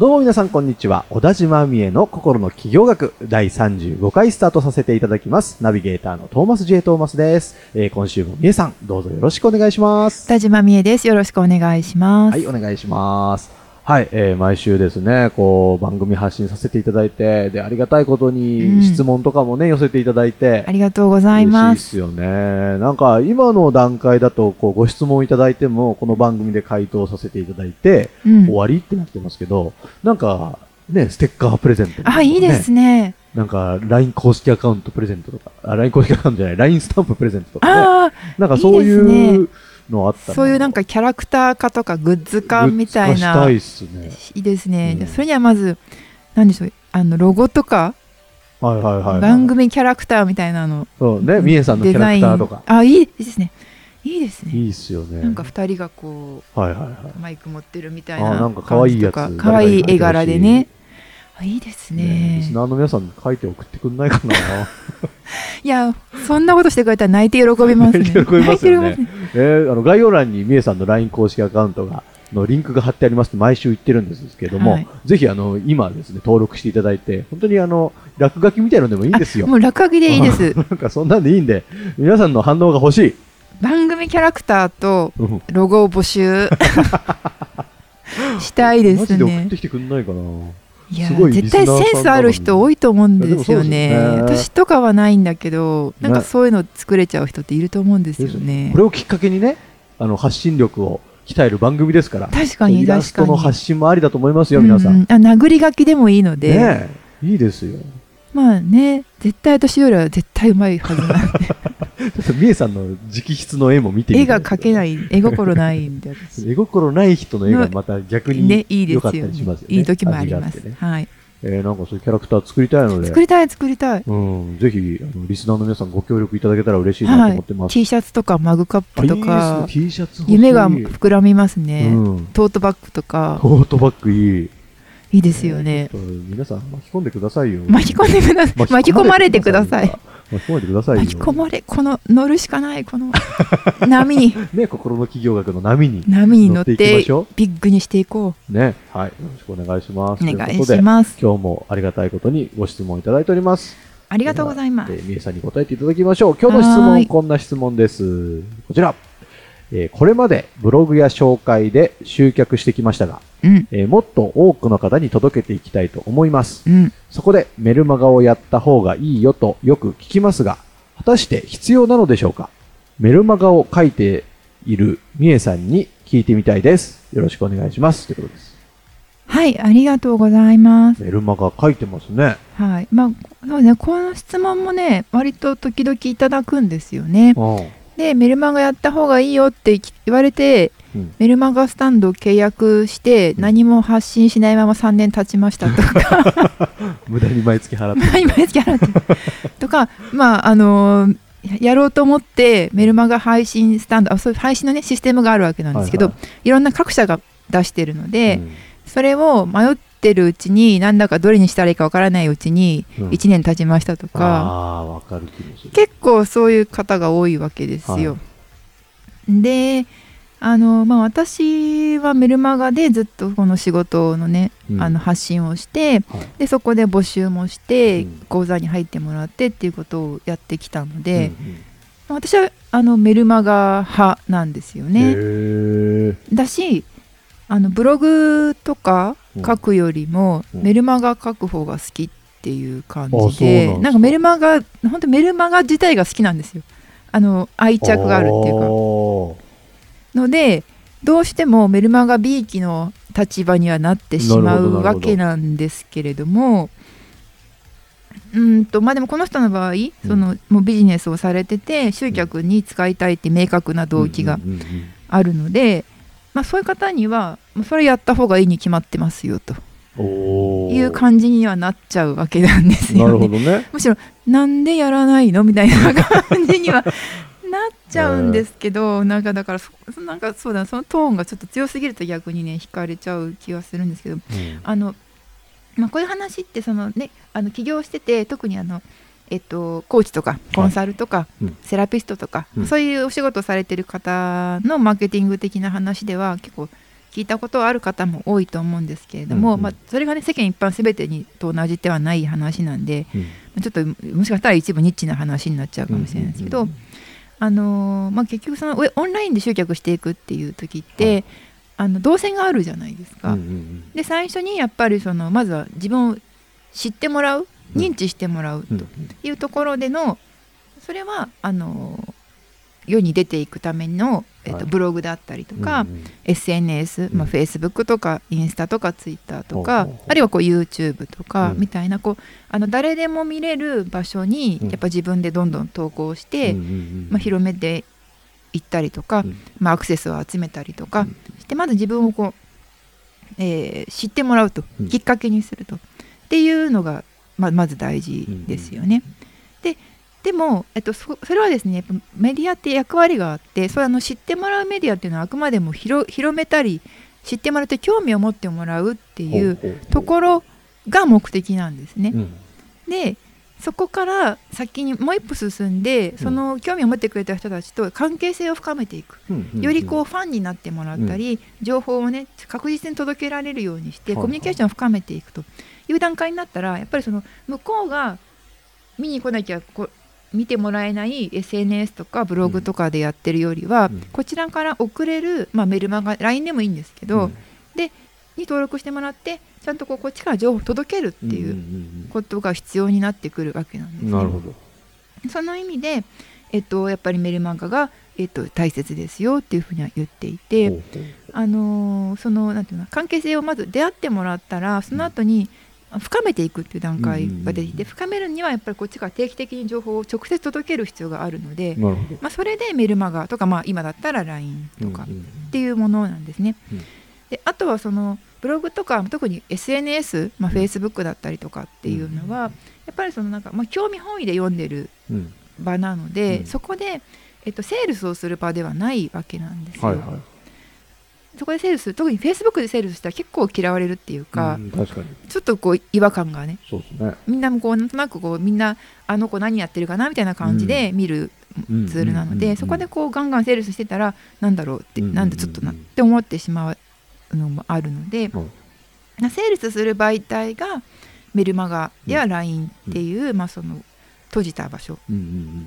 どうも皆さんこんにちは。小田島美恵の心の企業学第35回スタートさせていただきます。ナビゲーターのトーマス J. トーマスです。えー今週も美恵さん、どうぞよろしくお願いします。田島美恵です。よろしくお願いします。はい、お願いします。はい、えー毎週ですね、こう、番組発信させていただいて、で、ありがたいことうんに質問とかもね、寄せていただいて、ありがとうござい嬉しいま。ですすよね。なんか、今の段階だと、こう、ご質問いただいても、この番組で回答させていただいて、うん終わりってなってますけど、なんか、ね、ステッカープレゼント、あ、いいですね。なんか、LINE 公式アカウントプレゼントとか、あ、LINE 公式アカウントじゃない、LINE スタンププレゼントとかね。あなんかそういいいですうのあったあ、そういうなんかキャラクター化とかグッズ化みたいな。いね。いいですね。うんそれにはまず、なんでしょう、あの、ロゴとか、はいはいはい、はい。番組キャラクターみたいなの。そうね、みえさんのキャラクターとか。デザインあ、いいですね。いいですね。いいっすよね。なんか二人がこはいはいはい。う、マイク持ってるみたいなあなんか可愛いやつ可愛い絵柄でね。あいいですねねリス。ナーの皆さん書いて送ってくんないかな いや、そんなことしてくれたら泣いて喜びますね。泣いて喜びますよね泣いて喜びますえーあの概要欄にみえさんの LINE 公式アカウントがのリンクが貼ってあります毎週言ってるんですけども、はいぜひあの今ですね登録していただいて本当にあの落書きみたいのでもいいんですよもう落書きでいいです。なんかそんなんでいいんで皆さんの反応が欲しい、番組キャラクターとうんロゴを募集 したいですマジで送っねて。きてくんないかないや絶対センスある人多いと思うんですよね。ね。私とかはないんだけど、なんかねそういうの作れちゃう人っていると思うんですよね。こ。れをきっかけにねあの発信力を鍛える番組ですから。確かにイラ。ストの発信もありだと思いますよ皆さん、あ殴り書きでもいいので、ねえ。いいですよ。まあね、絶対私よりは絶対うまいはずなんで、ちょっとみえさんの直筆の絵も見てみ絵が描けない、絵心ないんで、私 絵心ない人の絵がまた逆にね、いいですよ良かったりしますよね。いい時もあります。ねはい。えーなんかそういうキャラクター作りたいので、作りたい作りたい。うん、ぜひあのリスナーの皆さんご協力いただけたら嬉しいなとはい思って。ます。T シャツとかマグカップとあいい T シャツ夢が膨らみますね。うん、トートバッグとか、トートバッグいい。いいですよねち。ょっと皆さん巻き込んでくださいよ。巻き込んでください。巻き込まれてください。巻き込まれてくださいよ。巻き込まれ、この乗るしかない、この 波に、ね、心の企業学の波に。波に乗っていきまてしょうビッグにしていこね、はい、よろしくお願いします。う。お願いします。今日もありがたいことにご質問いただいております。ありがとうございますえ。ー、みえさんに答えていただきましょう。今日の質問、こんな質問です。こちら。えーこれまでブログや紹介で集客してきましたが、うん、えーもっと多くの方に届けていきたいと思います。うん。そこでメルマガをやった方がいいよとよく聞きますが、果たして必要なのでしょうか？メルマガを書いているみえさんに聞いてみたいです。よろしくお願いします。ということです。はい、ありがとうございます。メルマガ書いてますね。はい。まあ、そうね、この質問もね、割と時々いただくんですよね。うんで、メルマガやった方がいいよって言われて、うん。メルマガスタンドを契約して何も発信しないまま3年経ちましたとか。無駄に毎月払って。今月払ってる。とかまああのーやろうと思ってメルマガ配信スタンドあそういう配信のねシステムがあるわけなんですけど、はいい。ろんな各社が出してるので、うん。それを迷ってるうちになんだかどれにしたらいいかわからないうちにうん。1年経ちましたとか、ああ、わか。結構そういう方が多いわけですよ。であの、まあ、私はメルマガでずっとこの仕事のね、うん。あの発信をしてはい。でそこで募集もして、うん。講座に入ってもらってっていうことをやってきたのうんで、まあ私はあのメルマガ派なんですようんね。だしあのブログとかうん書くよりも、うん。メルマガ書く方が好きっていう感じでなんなんかメルマガ本当メルマガ自体が好きなんですよ。あの愛着があるっていうか。のでどうしてもメルマガ B 期の立場にはなってしまうわけなんですけれどもうんとまあでもこの人の場合、そのもうビジネスをされてて集客に使いたいって明確な動機がうんうんうんうん。あるので、まあ、そういう方にはそれやった方がいいに決まってますよという感じにはなっちゃうわけなんですよなるほね。どね。むしろなんでやらないのみたいな感じには なっちゃうんですけど、なんかだからそなんかそうだそのトーンがちょっと強すぎると逆にね惹かれちゃう気がするんですけどうんあの、まあ、こういう話ってその、ね、あの起業してて特にあの、えっと、コーチとかコンサルとか、うん。セラピストとか、うん。そういうお仕事をされてる方のマーケティング的な話では結構聞いたことある方も多いと思うんですけれども、うんうん。まあ、それがね世間一般全てにと同じではない話なんで、うん。まあちょっともしかしたら一部ニッチな話になっちゃうかもしれないですけど、うんあのーまあ、結局そのオンラインで集客していくっていう時って、あの動線があるじゃないですか。うんうんで最初にやっぱりそのまずは自分を知ってもらう。うん認知してもらううんというところでのそれはあの世に出ていくための、えっとはい。ブログだったりとか、SNS、まあ、うん。Facebook とかインスタとか Twitter とか、あるいはこう YouTube とかうん。みたいなこうあの誰でも見れる場所にうん。やっぱ自分でどんどん投稿して、まあ、広めていったりとか、うん。まあ、アクセスを集めたりとかうん。してまず自分をこう、えー知ってもらうと、うん。きっかけにすると。っていうのがままず大事ですよね。ででも、えっと、そそれはですねやっぱメディアって役割があってそれあの知ってもらうメディアっていうのはあくまでも広広めたり知ってもらって興味を持ってもらうっていうところが目的なんですね。うん。でそこから先にもう一歩進んでその興味を持ってくれた人たちと関係性を深めていく。よりこうファンになってもらったり、情報をね確実に届けられるようにしてはい。コミュニケーションを深めていくという段階になったらやっぱりその向こうが見に来なきゃこ見てもらえない SNS とかブログとかでやってるよりは、うん。こちらから送れる、まあ、メルマガ LINE でもいいんですけど、うん。に登録してもらってちゃんとこうこっちから情報を届けるっていううんことが必要になってくるわけなんですね。うんなるほど。その意味で、えっと、やっぱりメルマガが、えっと、大切ですよっていうふうには言っていて、あのーそのなんていうの関係性をまず出会ってもらったらその後に深めていくっていう段階が出てきて、うん深めるにはやっぱりこっちから定期的に情報を直接届ける必要があるので。まあ、それでメルマガとか、まあ、今だったら LINE とかっていうものなんですね。うんであとはそのブログとか特に SNS、まあ、Facebook だったりとかっていうのは、やっぱりそのなんか、まあ、興味本位で読んでるうん場なので、うんそこで、えっと、セールスをする場ではないわけなんですよ。はいはい。そこでセールス特に Facebook でセールスしたら結構嫌われるっていうか、うん。確かに。ちょっとこう違和感がね。そうですね。みんなもこうなんとなくこうみんなあの子何やってるかなみたいな感じで見るうん。ツールなので、うん。そこでこうガンガンセールスしてたらなんだろうって、うん。なんでちょっとなって思ってしまうのもあるので、うん。セールスする媒体がメルマガや LINE っていう、まあ、その閉じた場所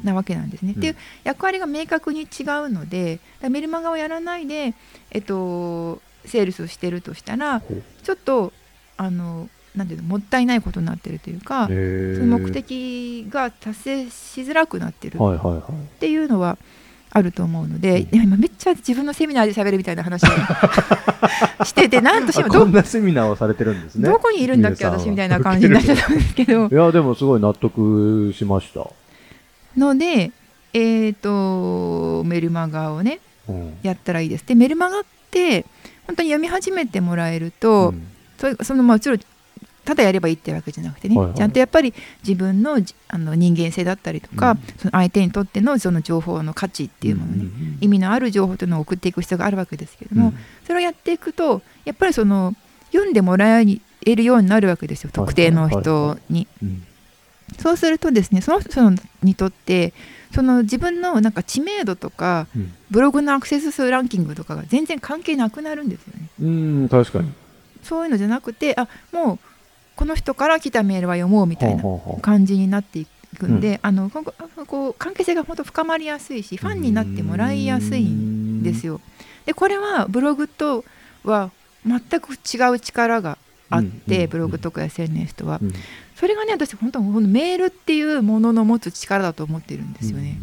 なわけなんですね。うん。っていう役割が明確に違うのでメルマガをやらないで、えっと、セールスをしてるとしたらちょっとあのなんていうのもったいないことになってるというか、その目的が達成しづらくなってる。はいはいはい。っていうのはあると思うので、今めっちゃ自分のセミナーで喋るみたいな話をしててなんとしてあもどこんなセミナーをされてるんですね。どこにいるんだっけ私みたいな感じになっちゃったんですけど。いや、でもすごい納得しました。のでえっ、とメルマガをねうん。やったらいいです。でメルマガって本当に読み始めてもらえると、うん。そのまあもちろんただやればいいってわけじゃなくてね、はいはい。ちゃんとやっぱり自分のじあの人間性だったりとか、うん。その相手にとってのその情報の価値っていうものね、ん意味のある情報というのを送っていく必要があるわけですけれども、それをやっていくとやっぱりその読んでもらえるようになるわけですよはい特定の人に。うん。そうするとですねその人にとってその自分のなんか知名度とかうん。ブログのアクセス数ランキングとかが全然関係なくなるんですよね。うん、確かに。そういうのじゃなくてあもうこの人から来たメールは読もうみたいな感じになっていくんで、あのこ関係性が本当深まりやすいしファンになってもらいやすいんですよ。でこれはブログとは全く違う力があって、うん。ブログとか SNS とは、うん。それがね私本当メールっていうものの持つ力だと思ってるんですよね。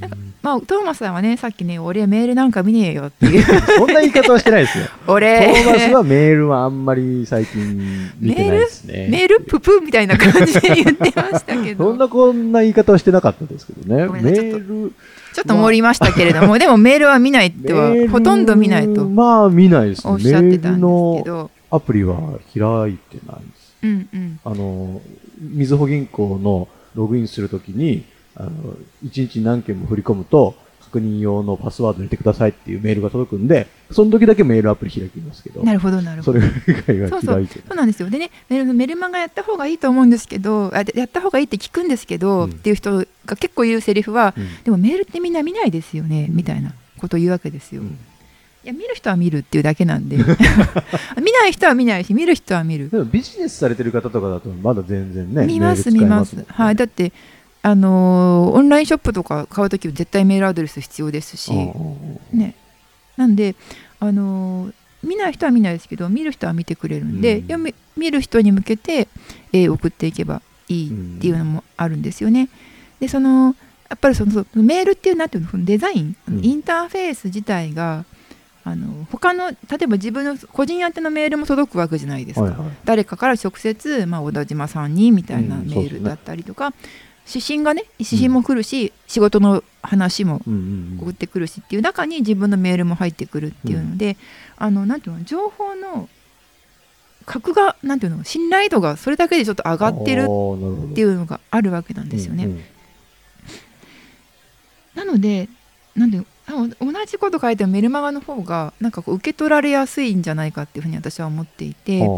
なんかまあトーマスさんはねさっきね俺メールなんか見ねえよっていう そんな言い方はしてないですよ。ト俺ーマスはメールはあんまり最近見てないですね。メールププみたいな感じで言ってましたけど そんなこんな言い方はしてなかったですけどね。メール、ちょっと盛りましたけれども、でもメールは見ないってはほとんど見ないとまあ見ないですね。おっしゃってたんですけメールのどアアプリは開いてないんです。うんうんあの、みずほ銀行のログインするときに、あの、1日何件も振り込むと、確認用のパスワード入れてくださいっていうメールが届くんで、その時だけメールアプリ開きますけど、なるほどなるほど。それ以外はそうそう。なんですよ。でねメルメルマガやった方がいいと思うんですけどあでやった方がいいって聞くんですけど、うん。っていう人が結構言うセリフは、うん。でもメールってみんな見ないですよねみたいなことを言うわけですよ、うん。いや見る人は見るっていうだけなんで。見ない人は見ないし見る人は見る。でもビジネスされてる方とかだとまだ全然ね、見ます見ます。ね。はいだってあのーオンラインショップとか買うときは絶対メールアドレス必要ですし、うんうんう。んね。なんであのー見ない人は見ないですけど見る人は見てくれるんで、うん。見る人に向けて、えー送っていけばいいっていうのもあるんですよね。でそのやっぱりそのそのメールっていうなんていうのそのデザイン、うん。インターフェース自体があの他の例えば自分の個人宛てのメールも届くわけじゃないですか。はいはい。誰かから直接、まあ、小田島さんにみたいなうん。メールだったりとか、指針がね指針も来るし、仕事の話もうんうんうん。送ってくるしっていう中に自分のメールも入ってくるっていうので、あのなんていうの情報の格がなんていうの信頼度がそれだけでちょっと上がってるっていううのがあるわけなんですよね。んうん。なのでなんていうの同じこと書いてもメルマガの方がなんかこう受け取られやすいんじゃないかっていうふうに私は思っていて。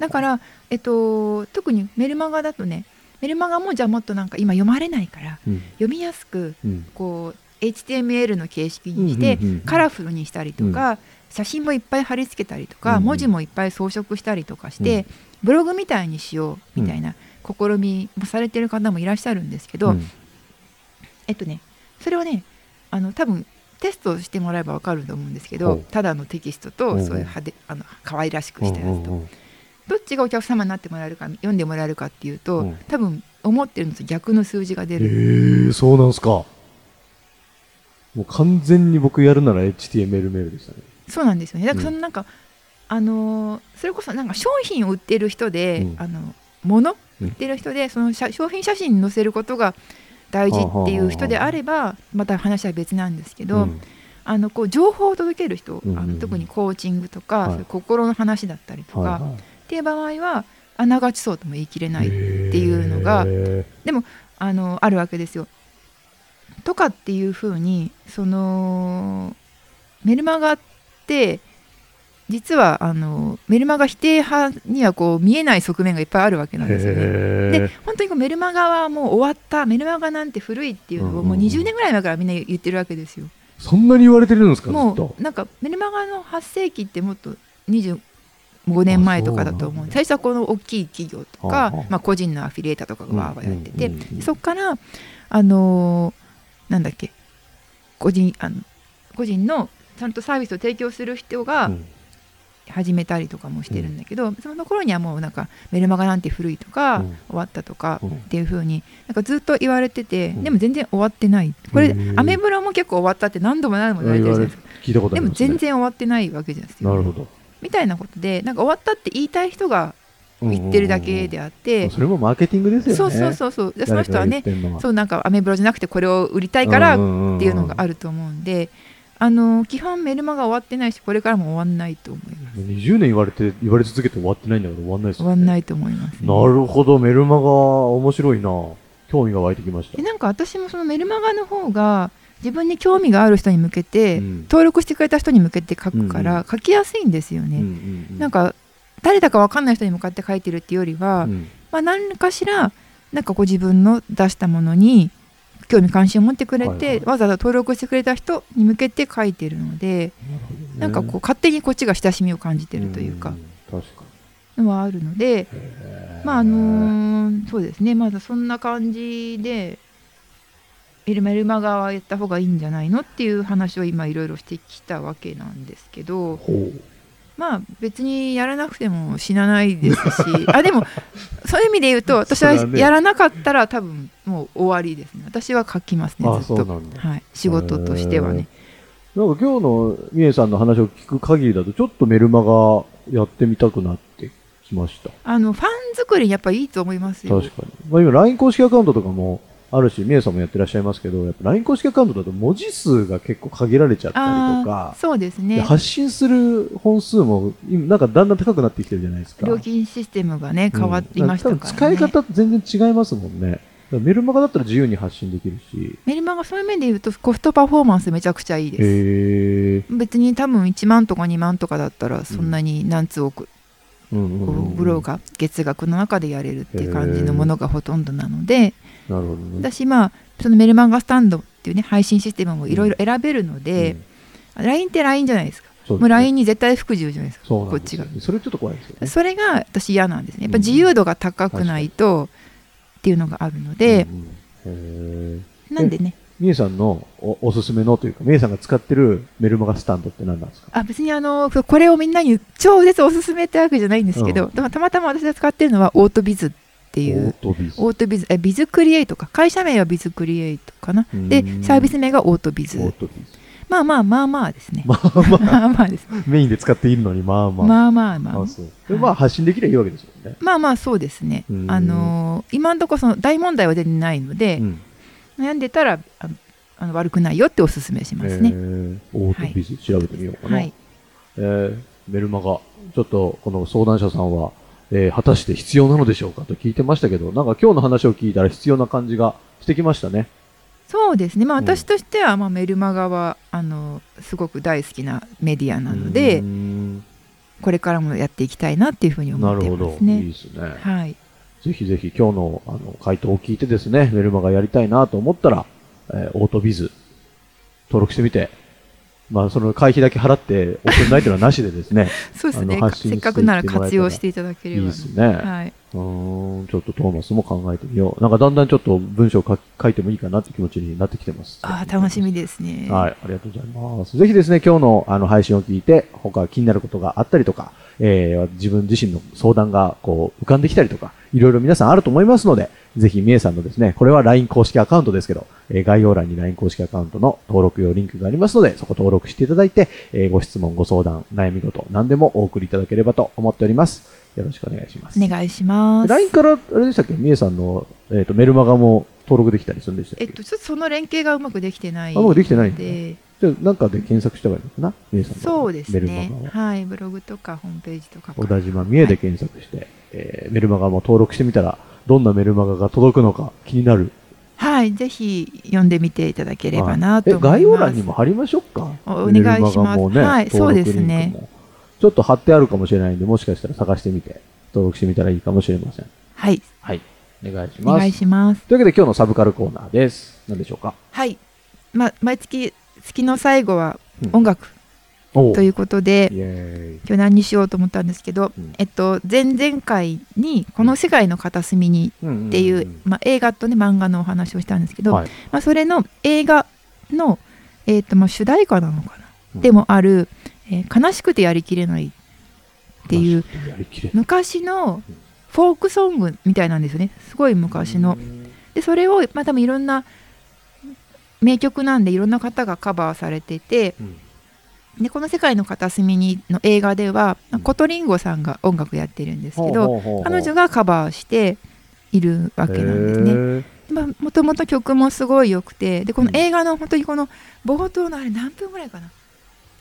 だから、えっと、特にメルマガだとねメルマガもじゃあもっとなんか今読まれないからうん。読みやすくうん。こう HTML の形式にしてカラフルにしたりとか、写真もいっぱい貼り付けたりとか、文字もいっぱい装飾したりとかして、ブログみたいにしようみたいな試みもされてる方もいらっしゃるんですけど、うん。えっとねそれはねあの多分テストしてもらえば分かると思うんですけほどう。ただのテキストとそういう派手あの可愛らしくしたやつとどっちがお客様になってもらえるか読んでもらえるかっていうと、うん。多分思ってるのと逆の数字が出える、ー、そうなんすか。もう完全に僕やるなら HTML メールでしたね。そうなんですよね。だからうん。そのなんか、あのーそれこそなんか商品を売ってる人で、うん。あの物うん。売ってる人でその写商品写真に載せることが大事っていう人であればまた話は別なんですけど、うん。あのこう情報を届ける人、うんうんあの特にコーチングとか、はい。心の話だったりとか、はいはいっていう場合はあながちそうとも言い切れないっていうのがへあのあるわけですよ。とかっていうふうにそのメルマガって実はあのメルマガ否定派にはこう見えない側面がいっぱいあるわけなんですよね。ーで本当にこうメルマガはもう終わったメルマガなんて古いっていうのをもううんうんうん20年ぐらい前からみんな言ってるわけですよ。そんなに言われてるんですかもとうなんかメルマガの発生期ってもっと25年前とかだと思う。最初はこの大きい企業とか、まあ、個人のアフィリエーターとかがわーわーやってて、うんうんうんうん。そこからあのーなんだっけ個人あの個人のちゃんとサービスを提供する人がうん。始めたりとかもしてるんだけど、その頃にはもうなんかメルマガなんて古いとか、うん。終わったとかうん。っていう風になんかずっと言われてて、うん。でも全然終わってない。これアメブロも結構終わったって何度も何度も言われてるじゃないですか。でも全然終わってないわけじゃないですか。なるほどみたいなことでなんか終わったって言いたい人が言ってるだけであって、それもマーケティングですよね。そうそうそうそう。でその人はねそうなんかアメブロじゃなくてこれを売りたいからってんんん。いうのがあると思うんで、あの基本メルマが終わってないしこれからも終わんないと思います。20年言われて言われ続けて終わってないんだから終わんないですよね。終わんないと思います、なるほど。メルマガ面白いな。興味が湧いてきました。でなんか私もそのメルマガの方が自分に興味がある人に向けて、うん。登録してくれた人に向けて書くから、うんうん。書きやすいんですよね、うんうんうん。なんか誰だか分かんない人に向かって書いてるっていうよりは、うん。まあ、何かしらなんかこう自分の出したものに興味関心を持ってくれて、はいはい。わざわざ登録してくれた人に向けて書いてるので、なんかこう勝手にこっちが親しみを感じてるというか、ん確かのはあるので、まああのーそうですね。まだそんな感じでメルマガはやった方がいいんじゃないのっていう話を今いろいろしてきたわけなんですけどまあ別にやらなくても死なないですし あでもそういう意味で言うと私はやらなかったら多分もう終わりですね。私は書きますねあずっと。はい、仕事としてはね。なんか今日のみえさんの話を聞く限りだとちょっとメルマガやってみたくなってきました。あのファン作りやっぱいいと思いますよ。確かに、まあ、今 LINE 公式アカウントとかもあるし、みえさんもやってらっしゃいますけど、やっぱ LINE 公式アカウントだと文字数が結構限られちゃったりとあかー、そうですでね発信する本数も今なんかだんだん高くなってきてるじゃないですか。料金システムがね変わりましたうんからね、多分使い方全然違いますもんね。メルマガだったら自由に発信できるし。メルマガそういう面で言うとコストパフォーマンスめちゃくちゃいいですへえ。別に多分1万とか2万とかだったらそんなに何通億うんうんうんうんブローが月額の中でやれるっていう感じのものがほとんどなのでなるほどね。私まあそのメルマガスタンドっていうね配信システムもいろいろ選べるので、LINE って LINE じゃないですか。そうもう LINE に絶対服従じゃないですかこっちが。それちょっと怖いですよね。それが私嫌なんですね。やっぱ自由度が高くないとっていうのがあるので、うんうん。なんでね。みえさんのおおすすめのというか、みえさんが使ってるメルマガスタンドって何なんですか？あ別にあのこれをみんなに超絶おすすめってわけじゃないんですけど、うん。たまたま私が使ってるのはオートビズっていう。トビズ。オートビズえビズクリエイトか。会社名はビズクリエイトかな。うん。でサービス名がオートビズ。まあまあまあまあですね。まあまあ、まあまあです。メインで使っているのに、まあまあ。まあまあまあ。あそう。でまあ発信できればいいわけですよね。まあまあそうですね。うん。あのー今のところその大問題は出てないので、うん。悩んでたらあのあの悪くないよっておすすめしますね。えーオートビズ調べてみようかな。はい。えーメルマガ、ちょっとこの相談者さんは、えー果たして必要なのでしょうかと聞いてましたけど、なんか今日の話を聞いたら必要な感じがしてきましたね。そうですねまあうん私としては、まあ、メルマガはあのすごく大好きなメディアなのでこれからもやっていきたいなっていうふうに思ってなるほど。ますねいいですね。はいぜひぜひ今日のあの回答を聞いてですね、メルマガやりたいなと思ったら、えーオートビズ登録してみて、まあその会費だけ払って送んないというのはなしでですね、そうですね。せっかくなら活用していただければ。いいですね。はい、うーん、ちょっとトーマスも考えてみよう。なんかだんだんちょっと文章を書き書いてもいいかなって気持ちになってきてます。ああ楽しみですねはい、ありがとうございます。ぜひですね、今日のあの配信を聞いて、他気になることがあったりとか、えー自分自身の相談がこう浮かんできたりとか、いろいろ皆さんあると思いますので、ぜひみえさんのですね、これは LINE 公式アカウントですけど、えー概要欄に LINE 公式アカウントの登録用リンクがありますので、そこ登録していただいて、えーご質問、ご相談、悩み事、何でもお送りいただければと思っております。よろしくお願いします。お願いします。LINE から、あれでしたっけ？みえさんの、えっ、と、メルマガも登録できたりするんでしたっけ？えっとちょっとその連携がうまくできてないあうまくできてない。んだでじゃあ、なんかで検索した方がいいのかな？みえさんの。そうですね。はい。ブログとかホームページとか。小田島三重で検索して、えーメルマガも登録してみたら、どんなメルマガが届くのか気になる。はい。ぜひ読んでみていただければなはいえと思います、概要欄にも貼りましょうか？おお願いします。ねはい。そうですねちょっと貼ってあるかもしれないんで、もしかしたら探してみて、登録してみたらいいかもしれません。はい。はい。お願いします。お願いします。というわけで今日のサブカルコーナーです。何でしょうか？はい、まあ、毎月月の最後はうん。音楽おということで。今日何にしようと思ったんですけど、うん。えっと、前々回に「この世界の片隅に」っていう、まあ、映画と、ね、漫画のお話をしたんですけど、はい。まあ、それの映画の、えっとまあ、主題歌なのかな、うん。でもある、えー悲しくてやりきれない」っていう昔のフォークソングみたいなんですよね。すごい昔の。でそれを、まあ、多分いろんな名曲なんでいろんな方がカバーされててうん。でこの「世界の片隅に」の映画では、うん。コトリンゴさんが音楽やってるんですけど彼女がカバーしているわけなんですね。へまあ、もともと曲もすごい良くてでこの映画の本当にこの冒頭のあれ何分ぐらいかな？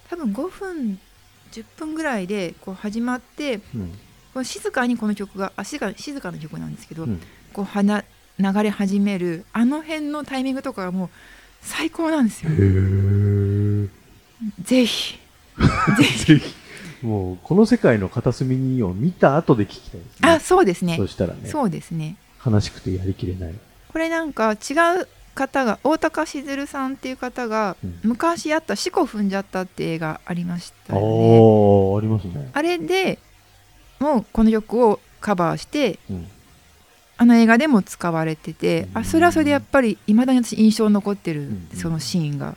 多分5分10分ぐらいでこう始まってーうん。こう静かにこの曲があ静か静かな曲なんですけど、うん。こうはな流れ始めるあの辺のタイミングとかがもう最高なんですよ。ぜひ。ぜひ。もうこの世界の片隅にを見た後で聞きたいですね。あそうですね。そしたらね。そうですね。悲しくてやりきれない。これなんか違う方が大高しずるさんっていう方がうん。昔やった「四股踏んじゃった」って映画ありましたよね。おーありますね。あれでもうこの曲をカバーしてうん。あの映画でも使われててうん。あそれはそれでやっぱりいまだに私印象に残ってるうん。そのシーンが。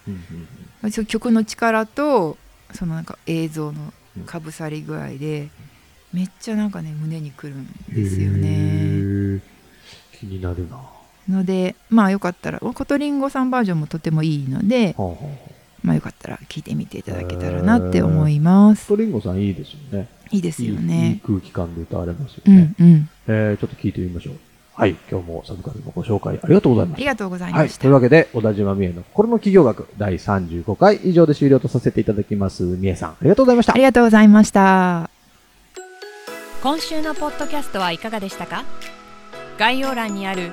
その曲の力とそのなんか映像のかぶさり具合でめっちゃなんかね胸にくるんですよへね。ー。気になるな。はのでまあよかったらコトリンゴさんバージョンもとてもいいのであはあはあまあよかったら聞いてみていただけたらなって思います。コトリンゴさんいいですよね。いいですよいいいいね。空気感で歌われますようね。んうん。えーちょっと聞いてみましょう。はい。はい、今日もサブカルのご紹介ありがとうございました。ありがとうございはい。ました。というわけで、小田島美恵の心の企業学第35回以上で終了とさせていただきます。美恵さん、ありがとうございましたあり。がとうございました。今週のポッドキャストはいかがでしたか？概要欄にある